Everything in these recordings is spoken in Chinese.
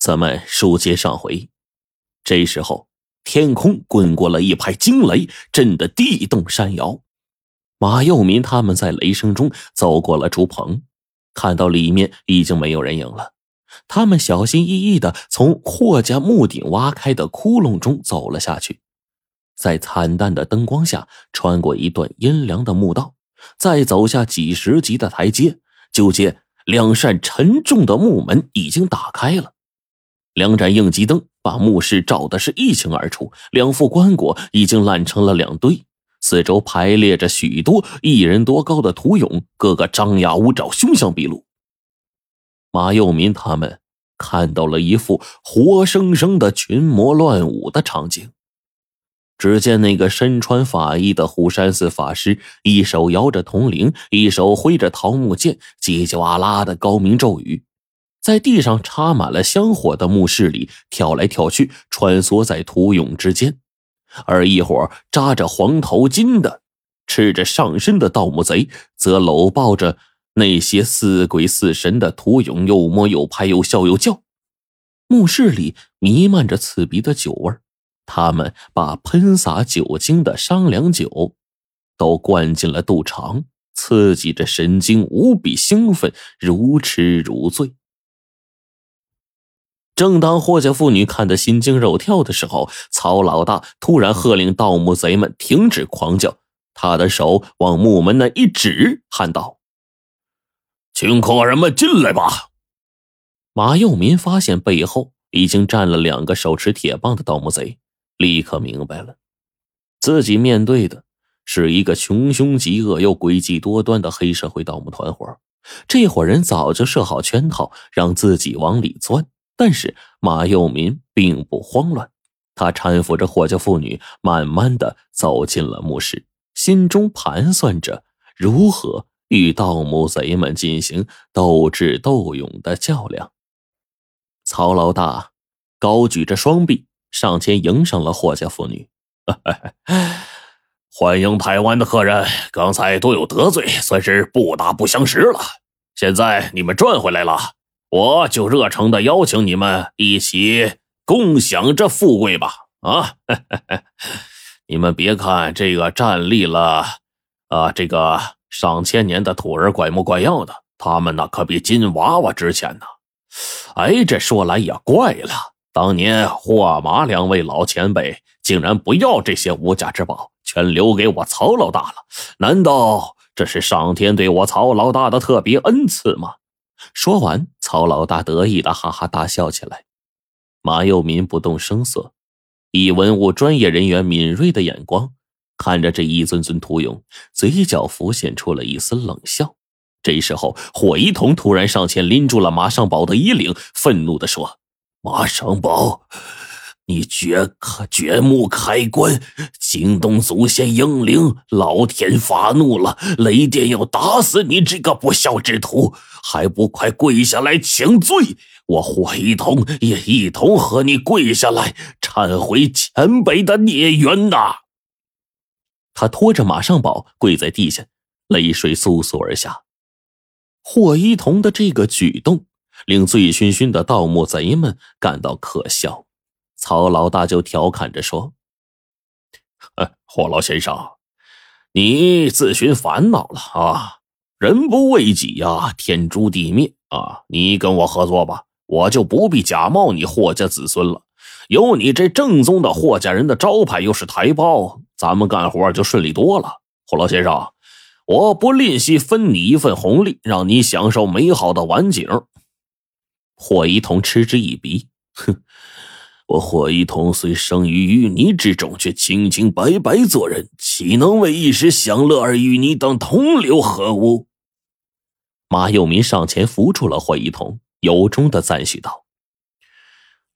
咱们书接上回，这时候天空滚过了一排惊雷，震得地动山摇。马佑民他们在雷声中走过了竹棚，看到里面已经没有人影了。他们小心翼翼的从霍家墓顶挖开的窟窿中走了下去，在惨淡的灯光下穿过一段阴凉的墓道，再走下几十级的台阶，就见两扇沉重的木门已经打开了。两盏应急灯把墓室照的是一清二楚，两副棺椁已经烂成了两堆，四周排列着许多一人多高的土俑，个个张牙舞爪，凶相毕露。马佑民他们看到了一副活生生的群魔乱舞的场景。只见那个身穿法衣的虎山寺法师，一手摇着铜铃，一手挥着桃木剑，叽叽哇啦的高鸣咒语，在地上插满了香火的墓室里跳来跳去，穿梭在土俑之间。而一伙扎着黄头巾的、赤着上身的盗墓贼，则搂抱着。那些似鬼似神的土俑，又摸又拍，又笑又叫。墓室里弥漫着刺鼻的酒味他们把喷洒酒精的商量酒都灌进了肚肠，刺激着神经，无比兴奋，如痴如醉。正当霍家妇女看得心惊肉跳的时候，曹老大突然喝令盗墓贼们停止狂叫，他的手往墓门那一指，喊道。请客人们进来吧。马佑民发现背后已经站了两个手持铁棒的盗墓贼，立刻明白了，自己面对的是一个穷凶极恶又诡计多端的黑社会盗墓团伙。这伙人早就设好圈套，让自己往里钻。但是马佑民并不慌乱，他搀扶着霍家妇女，慢慢的走进了墓室，心中盘算着如何。与盗墓贼们进行斗智斗勇的较量。曹老大高举着双臂上前迎上了霍家妇女，欢迎台湾的客人。刚才多有得罪，算是不打不相识了。现在你们赚回来了，我就热诚的邀请你们一起共享这富贵吧！啊，你们别看这个站立了，啊，这个。上千年的土人怪模怪样的，他们那可比金娃娃值钱呢。哎，这说来也怪了，当年霍马两位老前辈竟然不要这些无价之宝，全留给我曹老大了。难道这是上天对我曹老大的特别恩赐吗？说完，曹老大得意的哈哈大笑起来。马佑民不动声色，以文物专业人员敏锐的眼光。看着这一尊尊屠俑，嘴角浮现出了一丝冷笑。这时候，火一彤突然上前拎住了马尚宝的衣领，愤怒地说：“马尚宝，你掘开掘墓开棺，惊动祖先英灵，老天发怒了，雷电要打死你这个不孝之徒，还不快跪下来请罪！我霍一彤也一同和你跪下来忏悔前辈的孽缘呐！”他拖着马上宝跪在地下，泪水簌簌而下。霍一彤的这个举动令醉醺醺的盗墓贼们感到可笑。曹老大就调侃着说：“霍老先生，你自寻烦恼了啊！人不为己呀，天诛地灭啊！你跟我合作吧，我就不必假冒你霍家子孙了。有你这正宗的霍家人的招牌，又是台胞。”咱们干活就顺利多了，霍老先生，我不吝惜分你一份红利，让你享受美好的晚景。霍一彤嗤之以鼻，哼，我霍一桐虽生于淤泥之中，却清清白白做人，岂能为一时享乐而与你等同流合污？马有民上前扶住了霍一桐，由衷的赞许道：“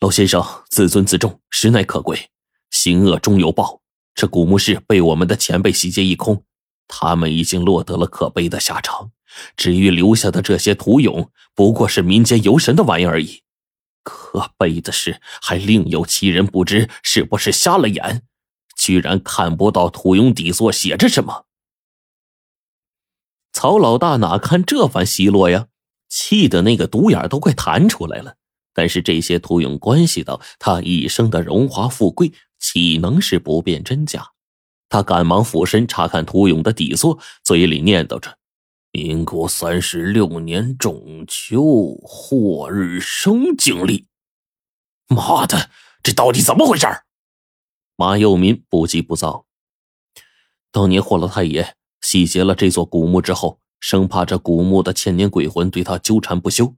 老先生自尊自重，实乃可贵，行恶终有报。”这古墓室被我们的前辈洗劫一空，他们已经落得了可悲的下场。至于留下的这些土俑，不过是民间游神的玩意而已。可悲的是，还另有其人不知是不是瞎了眼，居然看不到土俑底座写着什么。曹老大哪看这番奚落呀，气得那个独眼都快弹出来了。但是这些图俑关系到他一生的荣华富贵，岂能是不辨真假？他赶忙俯身查看图俑的底座，嘴里念叨着：“民国三十六年中秋霍日生经历。”妈的，这到底怎么回事？马佑民不急不躁。当年霍老太爷洗劫了这座古墓之后，生怕这古墓的千年鬼魂对他纠缠不休，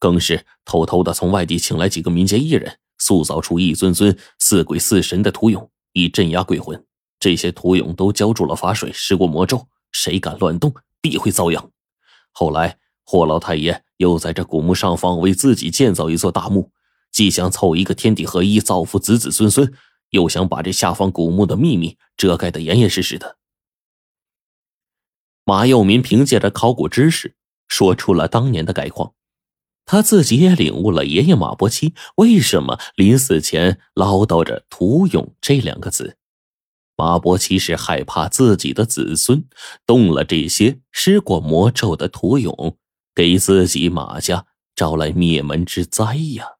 更是偷偷的从外地请来几个民间艺人，塑造出一尊尊似鬼似神的图俑，以镇压鬼魂。这些图俑都浇筑了法水，施过魔咒，谁敢乱动，必会遭殃。后来霍老太爷又在这古墓上方为自己建造一座大墓。既想凑一个天地合一，造福子子孙孙，又想把这下方古墓的秘密遮盖的严严实实的。马佑民凭借着考古知识，说出了当年的概况。他自己也领悟了爷爷马伯奇为什么临死前唠叨着“屠俑”这两个字。马伯其实害怕自己的子孙动了这些施过魔咒的屠勇，给自己马家招来灭门之灾呀。